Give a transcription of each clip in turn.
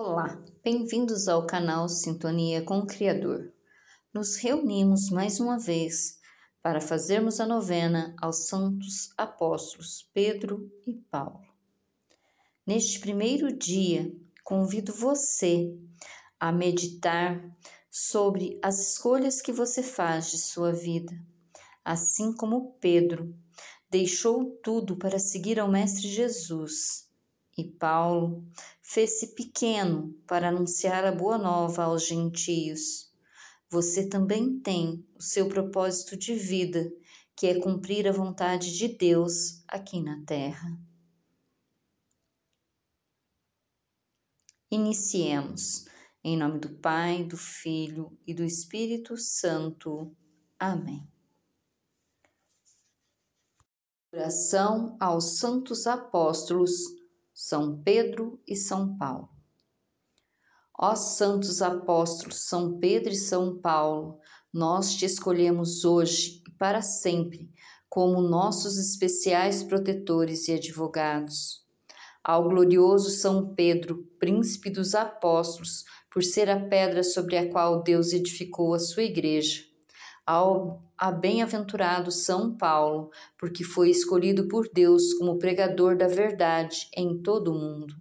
Olá, bem-vindos ao canal Sintonia com o Criador. Nos reunimos mais uma vez para fazermos a novena aos santos apóstolos Pedro e Paulo. Neste primeiro dia, convido você a meditar sobre as escolhas que você faz de sua vida, assim como Pedro deixou tudo para seguir ao Mestre Jesus e Paulo fez-se pequeno para anunciar a boa nova aos gentios. Você também tem o seu propósito de vida, que é cumprir a vontade de Deus aqui na terra. Iniciemos. Em nome do Pai, do Filho e do Espírito Santo. Amém. Oração aos Santos Apóstolos são Pedro e São Paulo. Ó santos apóstolos São Pedro e São Paulo, nós te escolhemos hoje e para sempre como nossos especiais protetores e advogados. Ao glorioso São Pedro, príncipe dos apóstolos, por ser a pedra sobre a qual Deus edificou a sua igreja ao a bem-aventurado São Paulo, porque foi escolhido por Deus como pregador da verdade em todo o mundo.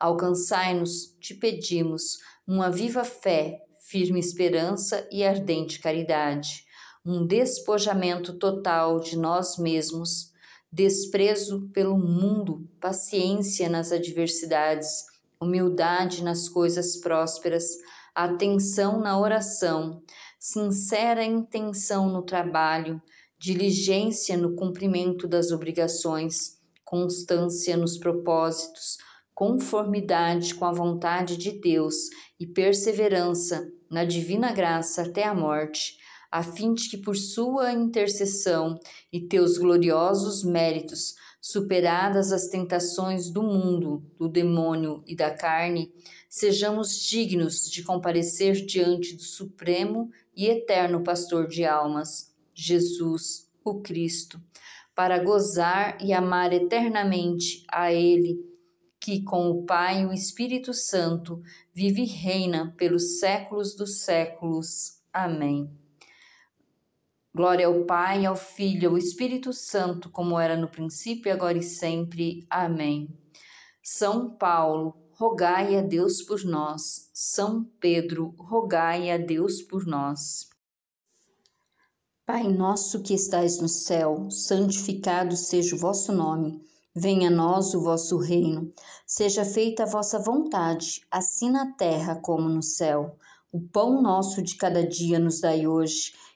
Alcançai-nos, te pedimos, uma viva fé, firme esperança e ardente caridade, um despojamento total de nós mesmos, desprezo pelo mundo, paciência nas adversidades, humildade nas coisas prósperas, atenção na oração, sincera intenção no trabalho, diligência no cumprimento das obrigações, constância nos propósitos, conformidade com a vontade de Deus e perseverança na divina graça até a morte, a fim de que por sua intercessão e teus gloriosos méritos, superadas as tentações do mundo, do demônio e da carne, sejamos dignos de comparecer diante do Supremo e eterno pastor de almas, Jesus, o Cristo, para gozar e amar eternamente a Ele, que com o Pai e o Espírito Santo vive e reina pelos séculos dos séculos. Amém. Glória ao Pai, ao Filho, ao Espírito Santo, como era no princípio, agora e sempre. Amém. São Paulo, rogai a Deus por nós. São Pedro, rogai a Deus por nós. Pai nosso que estais no céu, santificado seja o vosso nome. Venha a nós o vosso reino. Seja feita a vossa vontade, assim na terra como no céu. O pão nosso de cada dia nos dai hoje,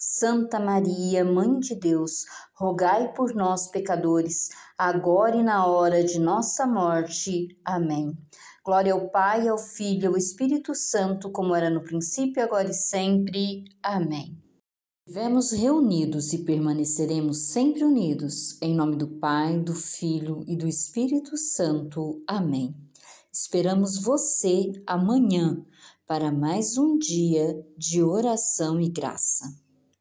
Santa Maria, Mãe de Deus, rogai por nós, pecadores, agora e na hora de nossa morte. Amém. Glória ao Pai, ao Filho e ao Espírito Santo, como era no princípio, agora e sempre. Amém. Estivemos reunidos e permaneceremos sempre unidos, em nome do Pai, do Filho e do Espírito Santo. Amém. Esperamos você amanhã para mais um dia de oração e graça.